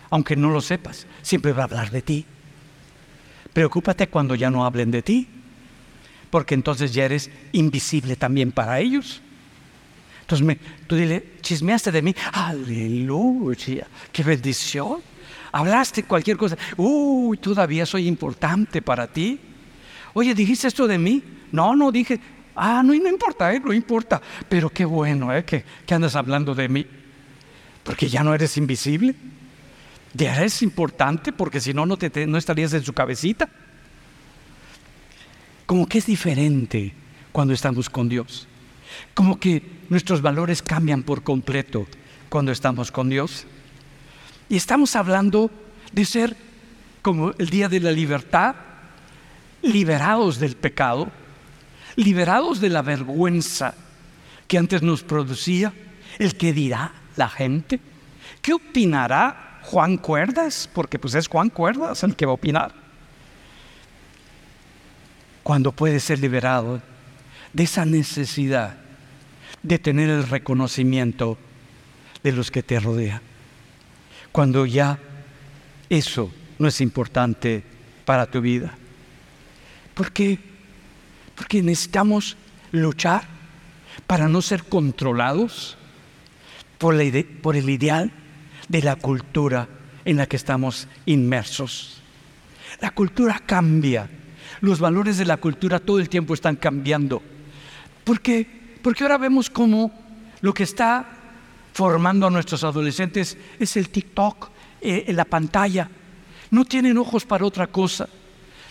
aunque no lo sepas, siempre va a hablar de ti. Preocúpate cuando ya no hablen de ti. porque entonces ya eres invisible también para ellos. Entonces me, tú dile, chismeaste de mí, aleluya, qué bendición. Hablaste cualquier cosa, uy, todavía soy importante para ti. Oye, ¿dijiste esto de mí? No, no dije, ah, no, no importa, ¿eh? no importa, pero qué bueno ¿eh? que, que andas hablando de mí, porque ya no eres invisible. Ya eres importante porque si no, no, te, estarías en su cabecita. Como que es diferente cuando estamos con Dios. Como que nuestros valores cambian por completo cuando estamos con Dios. Y estamos hablando de ser como el día de la libertad, liberados del pecado, liberados de la vergüenza que antes nos producía, el que dirá la gente, qué opinará Juan Cuerdas, porque pues es Juan Cuerdas el que va a opinar. Cuando puede ser liberado de esa necesidad de tener el reconocimiento de los que te rodean. Cuando ya eso no es importante para tu vida. ¿Por qué? Porque necesitamos luchar para no ser controlados por, por el ideal de la cultura en la que estamos inmersos. La cultura cambia. Los valores de la cultura todo el tiempo están cambiando. ¿Por qué? Porque ahora vemos cómo lo que está formando a nuestros adolescentes es el TikTok, eh, la pantalla. No tienen ojos para otra cosa.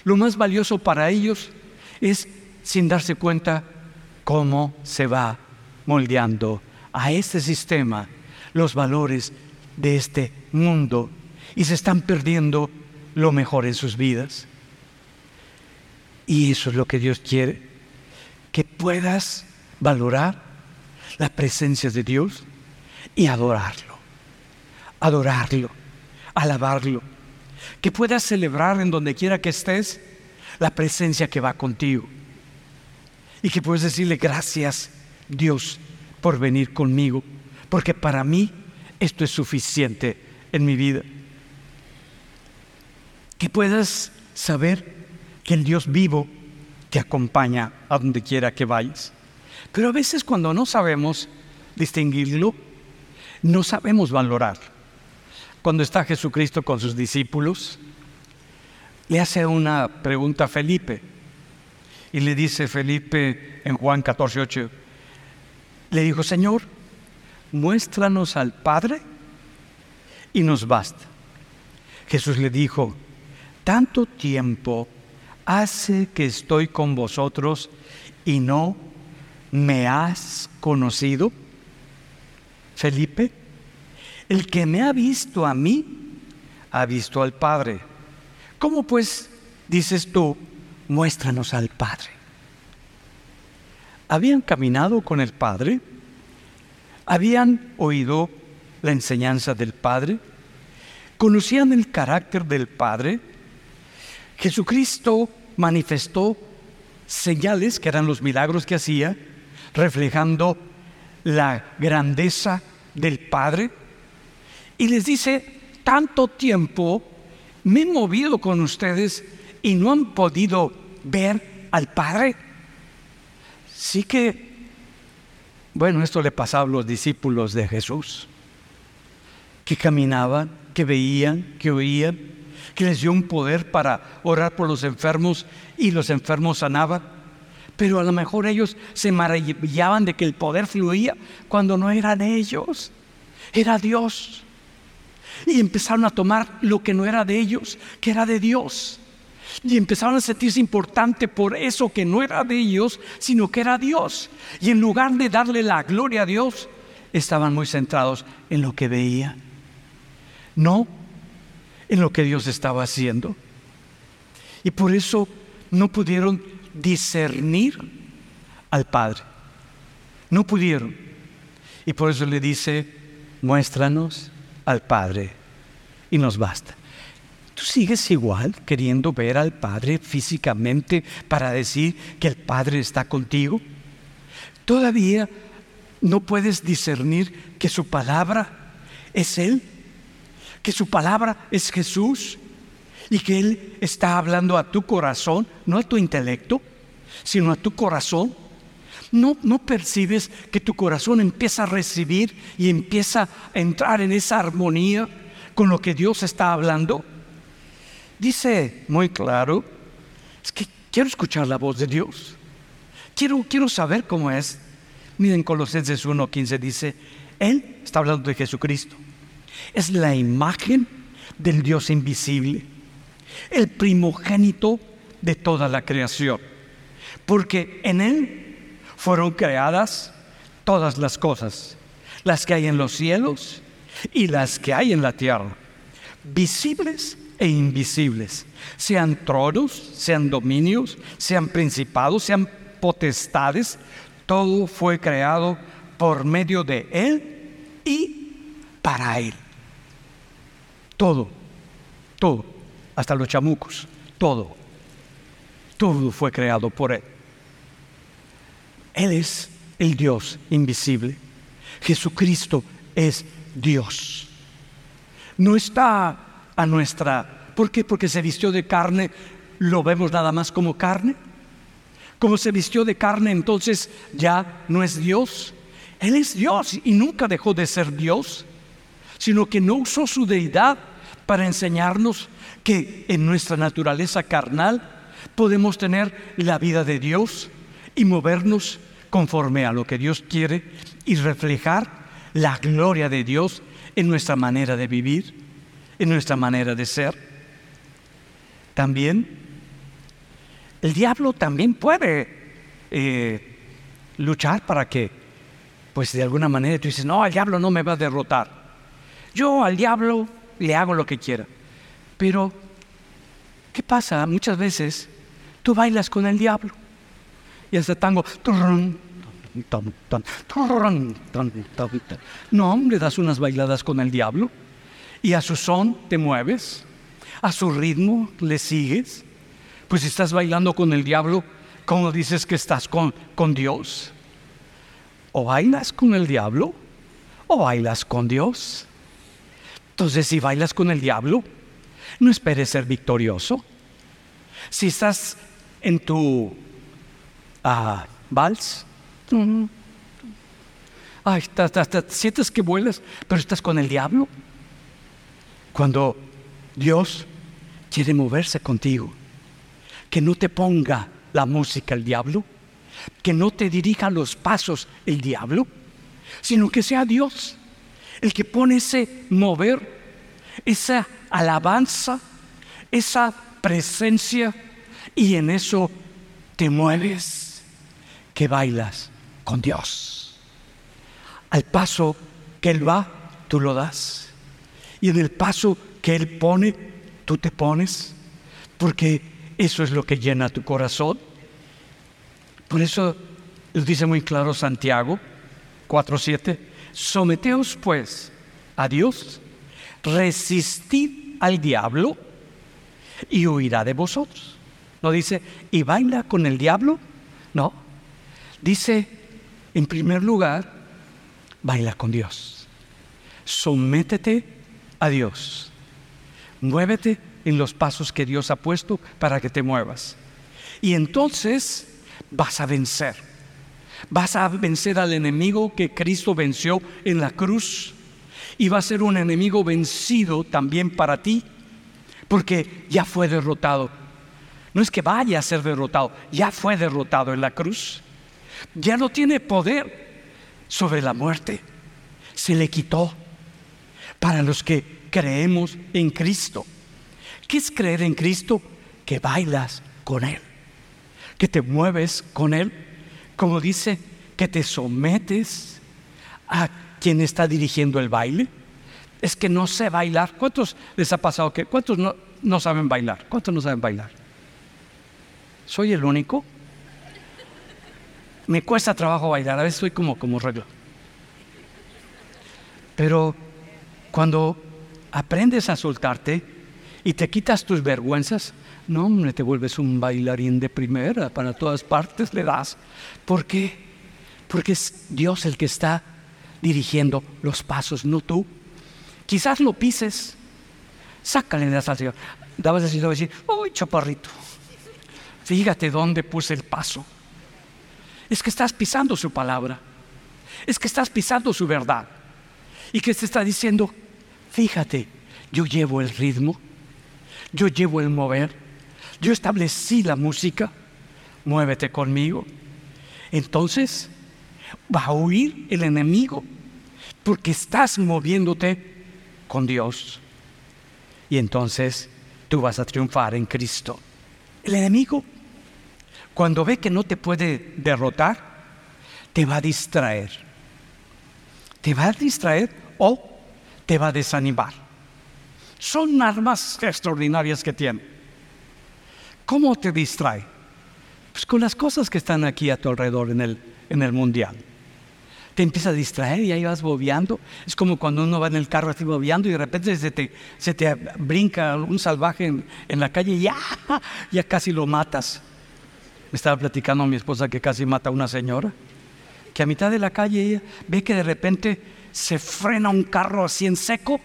Lo más valioso para ellos es, sin darse cuenta, cómo se va moldeando a este sistema los valores de este mundo y se están perdiendo lo mejor en sus vidas. Y eso es lo que Dios quiere, que puedas valorar la presencia de Dios y adorarlo, adorarlo, alabarlo, que puedas celebrar en donde quiera que estés la presencia que va contigo y que puedes decirle gracias Dios por venir conmigo, porque para mí esto es suficiente en mi vida. Que puedas saber que el Dios vivo te acompaña a donde quiera que vayas. Pero a veces cuando no sabemos distinguirlo, no sabemos valorar. Cuando está Jesucristo con sus discípulos, le hace una pregunta a Felipe. Y le dice Felipe en Juan 14, 8, le dijo, Señor, muéstranos al Padre y nos basta. Jesús le dijo, tanto tiempo hace que estoy con vosotros y no me has conocido. Felipe, el que me ha visto a mí, ha visto al Padre. ¿Cómo pues dices tú, muéstranos al Padre? Habían caminado con el Padre habían oído la enseñanza del Padre, conocían el carácter del Padre. Jesucristo manifestó señales que eran los milagros que hacía, reflejando la grandeza del Padre. Y les dice, tanto tiempo me he movido con ustedes y no han podido ver al Padre. Sí que bueno, esto le pasaba a los discípulos de Jesús, que caminaban, que veían, que oían, que les dio un poder para orar por los enfermos y los enfermos sanaban. Pero a lo mejor ellos se maravillaban de que el poder fluía cuando no eran ellos, era Dios. Y empezaron a tomar lo que no era de ellos, que era de Dios. Y empezaron a sentirse importante por eso que no era de ellos, sino que era Dios. Y en lugar de darle la gloria a Dios, estaban muy centrados en lo que veían, no en lo que Dios estaba haciendo. Y por eso no pudieron discernir al Padre. No pudieron. Y por eso le dice, muéstranos al Padre. Y nos basta. ¿Tú sigues igual queriendo ver al Padre físicamente para decir que el Padre está contigo? ¿Todavía no puedes discernir que su palabra es Él? ¿Que su palabra es Jesús? ¿Y que Él está hablando a tu corazón, no a tu intelecto? sino a tu corazón. ¿No, ¿No percibes que tu corazón empieza a recibir y empieza a entrar en esa armonía con lo que Dios está hablando? Dice muy claro, es que quiero escuchar la voz de Dios. Quiero, quiero saber cómo es. Miren Colosenses 1.15 dice, Él está hablando de Jesucristo. Es la imagen del Dios invisible, el primogénito de toda la creación. Porque en Él fueron creadas todas las cosas, las que hay en los cielos y las que hay en la tierra, visibles e invisibles, sean tronos, sean dominios, sean principados, sean potestades, todo fue creado por medio de Él y para Él. Todo, todo, hasta los chamucos, todo, todo fue creado por Él. Él es el Dios invisible. Jesucristo es Dios. No está a nuestra... ¿Por qué? Porque se vistió de carne, lo vemos nada más como carne. Como se vistió de carne, entonces ya no es Dios. Él es Dios y nunca dejó de ser Dios, sino que no usó su deidad para enseñarnos que en nuestra naturaleza carnal podemos tener la vida de Dios y movernos conforme a lo que Dios quiere y reflejar la gloria de Dios en nuestra manera de vivir en nuestra manera de ser. También el diablo también puede eh, luchar para que, pues de alguna manera tú dices, no, el diablo no me va a derrotar. Yo al diablo le hago lo que quiera. Pero, ¿qué pasa? Muchas veces tú bailas con el diablo. Y hasta tango. No, le das unas bailadas con el diablo y a su son te mueves, a su ritmo le sigues. Pues si estás bailando con el diablo, ¿cómo dices que estás con, con Dios? O bailas con el diablo o bailas con Dios. Entonces, si bailas con el diablo, no esperes ser victorioso. Si estás en tu ah, vals, ay, sientes que vuelas, pero estás con el diablo. Cuando Dios quiere moverse contigo, que no te ponga la música el diablo, que no te dirija los pasos el diablo, sino que sea Dios el que pone ese mover, esa alabanza, esa presencia, y en eso te mueves, que bailas con Dios. Al paso que Él va, tú lo das y en el paso que Él pone, tú te pones, porque eso es lo que llena tu corazón. Por eso lo dice muy claro Santiago 4.7, someteos pues a Dios, resistid al diablo y huirá de vosotros. No dice, y baila con el diablo, no. Dice, en primer lugar, baila con Dios. Sométete a Dios. Muévete en los pasos que Dios ha puesto para que te muevas. Y entonces vas a vencer. Vas a vencer al enemigo que Cristo venció en la cruz. Y va a ser un enemigo vencido también para ti, porque ya fue derrotado. No es que vaya a ser derrotado, ya fue derrotado en la cruz. Ya no tiene poder sobre la muerte. Se le quitó para los que creemos en Cristo. ¿Qué es creer en Cristo? Que bailas con Él, que te mueves con Él, como dice, que te sometes a quien está dirigiendo el baile. Es que no sé bailar. ¿Cuántos les ha pasado que, cuántos no, no saben bailar? ¿Cuántos no saben bailar? ¿Soy el único? Me cuesta trabajo bailar, a veces soy como, como regla. Pero cuando aprendes a soltarte y te quitas tus vergüenzas, no, hombre, te vuelves un bailarín de primera, para todas partes le das. ¿Por qué? Porque es Dios el que está dirigiendo los pasos, no tú. Quizás lo pises, sácale de esa Dabas así, decir, uy, chaparrito, fíjate dónde puse el paso. Es que estás pisando su palabra. Es que estás pisando su verdad. Y que te está diciendo, fíjate, yo llevo el ritmo, yo llevo el mover, yo establecí la música, muévete conmigo. Entonces va a huir el enemigo porque estás moviéndote con Dios. Y entonces tú vas a triunfar en Cristo. El enemigo, cuando ve que no te puede derrotar, te va a distraer. Te va a distraer o te va a desanimar. Son armas extraordinarias que tiene. ¿Cómo te distrae? Pues con las cosas que están aquí a tu alrededor en el, en el mundial te empieza a distraer y ahí vas bobeando. Es como cuando uno va en el carro así bobeando y de repente se te, se te brinca un salvaje en, la calle y ya, ya casi lo matas. Me estaba platicando a mi esposa que casi mata a una señora, que a mitad de la calle ella ve que de repente se frena un carro así en seco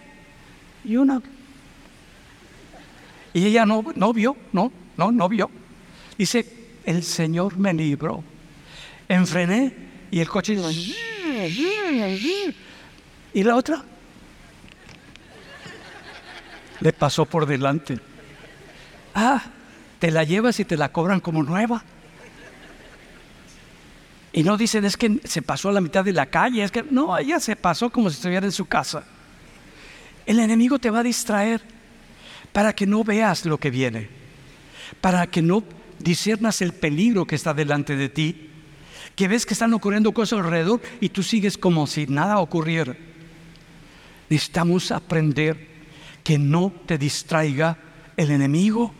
y una... Y ella no, no vio, no, no, no vio. Dice, el Señor me libró. Enfrené y el coche... ¿Y la otra? Le pasó por delante. Ah, te la llevas y te la cobran como nueva. Y no dicen es que se pasó a la mitad de la calle, es que no, ella se pasó como si estuviera en su casa. El enemigo te va a distraer para que no veas lo que viene, para que no discernas el peligro que está delante de ti que ves que están ocurriendo cosas alrededor y tú sigues como si nada ocurriera. Necesitamos aprender que no te distraiga el enemigo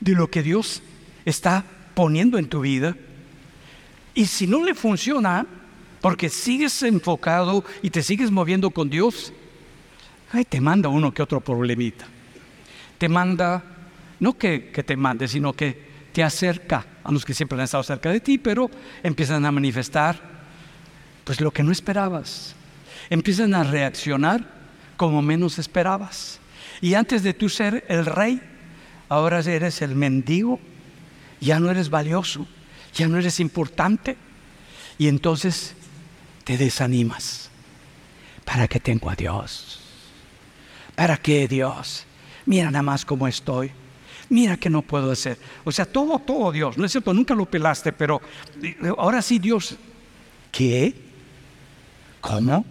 de lo que Dios está poniendo en tu vida. Y si no le funciona, porque sigues enfocado y te sigues moviendo con Dios, ay, te manda uno que otro problemita. Te manda, no que, que te mande, sino que te acerca a los que siempre han estado cerca de ti, pero empiezan a manifestar pues lo que no esperabas. Empiezan a reaccionar como menos esperabas. Y antes de tú ser el rey, ahora eres el mendigo, ya no eres valioso, ya no eres importante. Y entonces te desanimas. ¿Para qué tengo a Dios? ¿Para qué Dios? Mira nada más cómo estoy mira que no puedo hacer. O sea, todo, todo Dios, no es cierto, nunca lo pelaste, pero ahora sí Dios, ¿qué? ¿Cómo?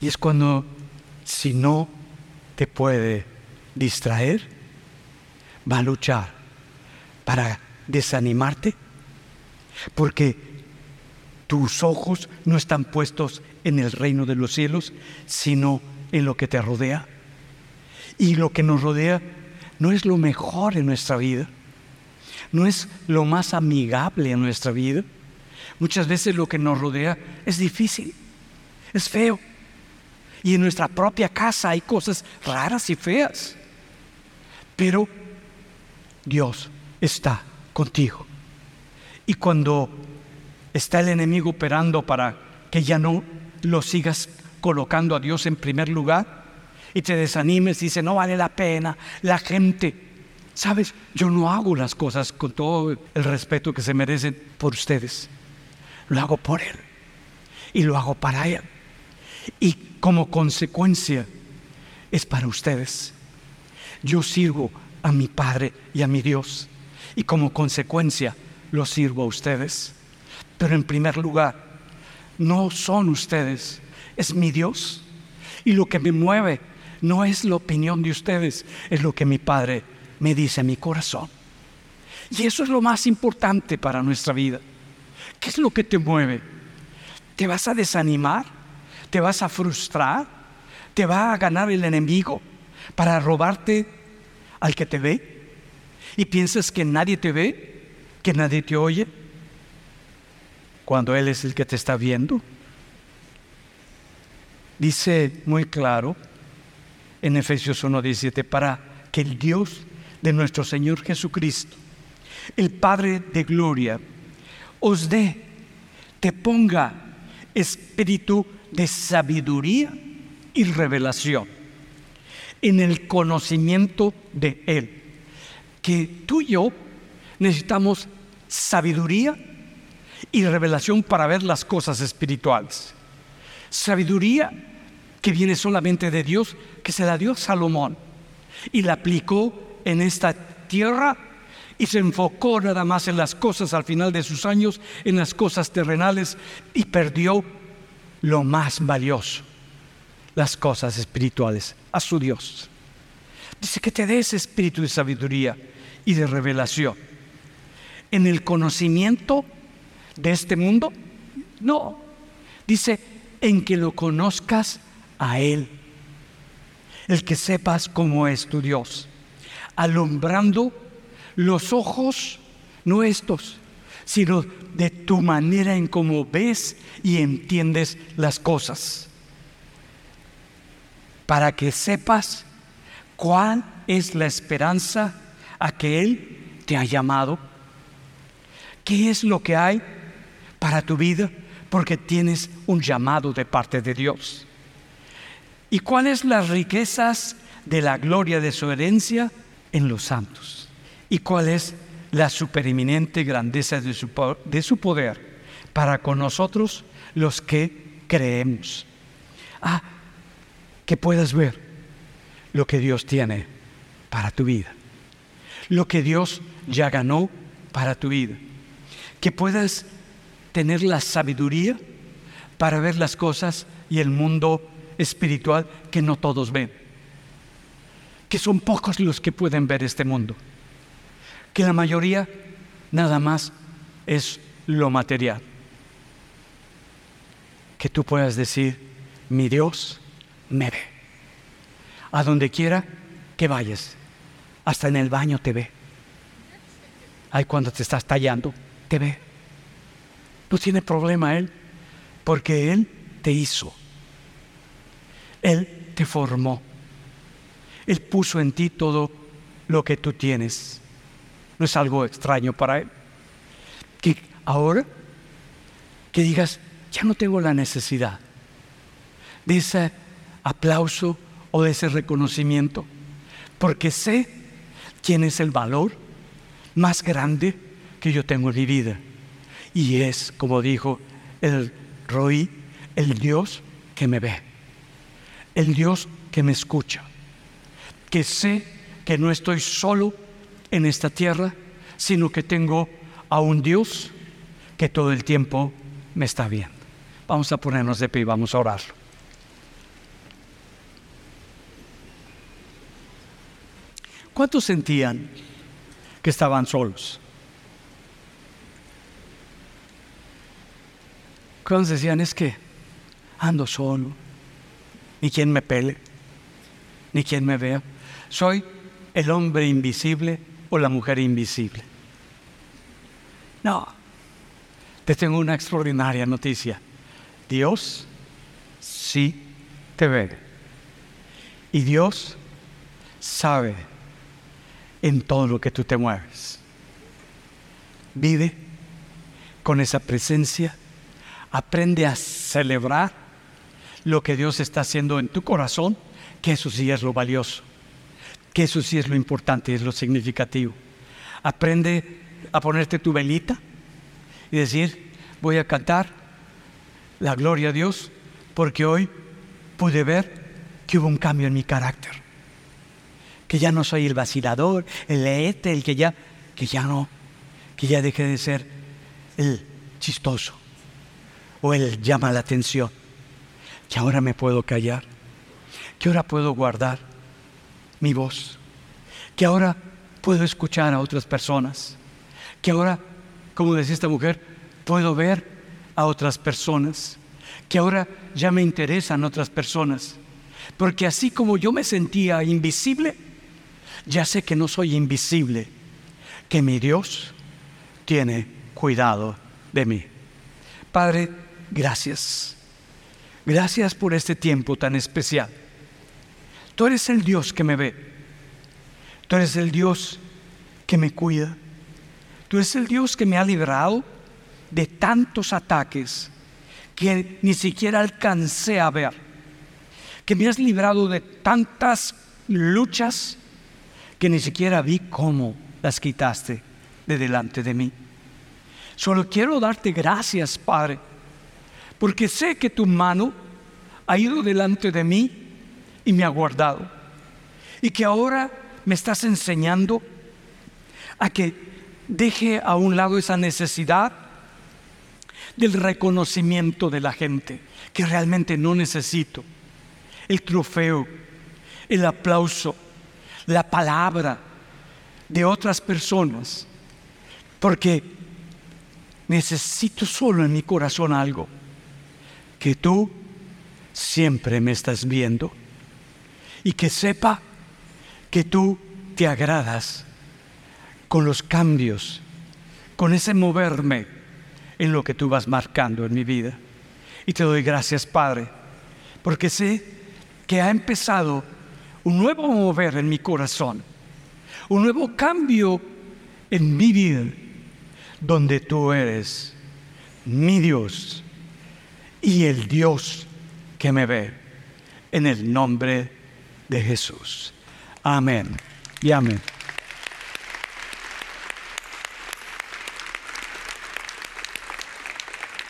Y es cuando, si no te puede distraer, va a luchar para desanimarte, porque tus ojos no están puestos en el reino de los cielos, sino en lo que te rodea. Y lo que nos rodea no es lo mejor en nuestra vida, no es lo más amigable en nuestra vida. Muchas veces lo que nos rodea es difícil, es feo. Y en nuestra propia casa hay cosas raras y feas. Pero Dios está contigo. Y cuando está el enemigo operando para que ya no lo sigas colocando a Dios en primer lugar, y te desanimes y dices, no vale la pena, la gente. Sabes, yo no hago las cosas con todo el respeto que se merecen por ustedes. Lo hago por Él y lo hago para Él. Y como consecuencia es para ustedes. Yo sirvo a mi Padre y a mi Dios y como consecuencia lo sirvo a ustedes. Pero en primer lugar, no son ustedes, es mi Dios. Y lo que me mueve no es la opinión de ustedes, es lo que mi Padre me dice a mi corazón. Y eso es lo más importante para nuestra vida. ¿Qué es lo que te mueve? ¿Te vas a desanimar? ¿Te vas a frustrar? ¿Te va a ganar el enemigo para robarte al que te ve? ¿Y piensas que nadie te ve? ¿Que nadie te oye? Cuando Él es el que te está viendo. Dice muy claro en Efesios 1:17, para que el Dios de nuestro Señor Jesucristo, el Padre de gloria, os dé, te ponga espíritu de sabiduría y revelación en el conocimiento de Él, que tú y yo necesitamos sabiduría y revelación para ver las cosas espirituales. Sabiduría que viene solamente de Dios, que se la dio Salomón y la aplicó en esta tierra y se enfocó nada más en las cosas al final de sus años, en las cosas terrenales y perdió lo más valioso, las cosas espirituales, a su Dios. Dice que te dé ese espíritu de sabiduría y de revelación. En el conocimiento de este mundo, no. Dice, en que lo conozcas a Él. El que sepas cómo es tu Dios. Alumbrando los ojos, no estos, sino de tu manera en cómo ves y entiendes las cosas. Para que sepas cuál es la esperanza a que Él te ha llamado. ¿Qué es lo que hay para tu vida? Porque tienes un llamado de parte de Dios. ¿Y cuáles las riquezas de la gloria de su herencia en los santos? ¿Y cuál es la supereminente grandeza de su, de su poder para con nosotros los que creemos? Ah, que puedas ver lo que Dios tiene para tu vida, lo que Dios ya ganó para tu vida, que puedas tener la sabiduría para ver las cosas y el mundo espiritual que no todos ven. Que son pocos los que pueden ver este mundo. Que la mayoría nada más es lo material. Que tú puedas decir, mi Dios me ve. A donde quiera que vayas, hasta en el baño te ve. Ay, cuando te estás tallando, te ve. No tiene problema Él, porque Él te hizo. Él te formó. Él puso en ti todo lo que tú tienes. No es algo extraño para Él. Que ahora que digas, ya no tengo la necesidad de ese aplauso o de ese reconocimiento, porque sé quién es el valor más grande que yo tengo en mi vida. Y es, como dijo el Roí, el Dios que me ve el Dios que me escucha, que sé que no estoy solo en esta tierra, sino que tengo a un Dios que todo el tiempo me está viendo. Vamos a ponernos de pie y vamos a orarlo. ¿Cuántos sentían que estaban solos? ¿Cuántos decían es que ando solo? ni quien me pele, ni quien me vea. Soy el hombre invisible o la mujer invisible. No, te tengo una extraordinaria noticia. Dios sí te ve. Y Dios sabe en todo lo que tú te mueves. Vive con esa presencia. Aprende a celebrar lo que Dios está haciendo en tu corazón, que eso sí es lo valioso, que eso sí es lo importante, es lo significativo. Aprende a ponerte tu velita y decir, voy a cantar la gloria a Dios porque hoy pude ver que hubo un cambio en mi carácter. Que ya no soy el vacilador, el leete, el que ya, que ya no, que ya dejé de ser el chistoso o el llama la atención que ahora me puedo callar, que ahora puedo guardar mi voz, que ahora puedo escuchar a otras personas, que ahora, como decía esta mujer, puedo ver a otras personas, que ahora ya me interesan otras personas, porque así como yo me sentía invisible, ya sé que no soy invisible, que mi Dios tiene cuidado de mí. Padre, gracias Gracias por este tiempo tan especial. Tú eres el Dios que me ve. Tú eres el Dios que me cuida. Tú eres el Dios que me ha librado de tantos ataques que ni siquiera alcancé a ver. Que me has librado de tantas luchas que ni siquiera vi cómo las quitaste de delante de mí. Solo quiero darte gracias, Padre, porque sé que tu mano ha ido delante de mí y me ha guardado. Y que ahora me estás enseñando a que deje a un lado esa necesidad del reconocimiento de la gente, que realmente no necesito. El trofeo, el aplauso, la palabra de otras personas, porque necesito solo en mi corazón algo, que tú siempre me estás viendo y que sepa que tú te agradas con los cambios, con ese moverme en lo que tú vas marcando en mi vida. Y te doy gracias, Padre, porque sé que ha empezado un nuevo mover en mi corazón, un nuevo cambio en mi vida, donde tú eres mi Dios y el Dios que me ve, en el nombre de Jesús. Amén y amén.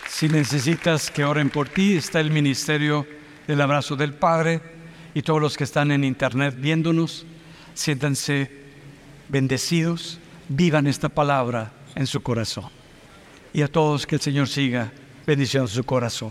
Si necesitas que oren por ti, está el ministerio del abrazo del Padre y todos los que están en internet viéndonos, siéntanse bendecidos, vivan esta palabra en su corazón. Y a todos que el Señor siga bendiciendo su corazón.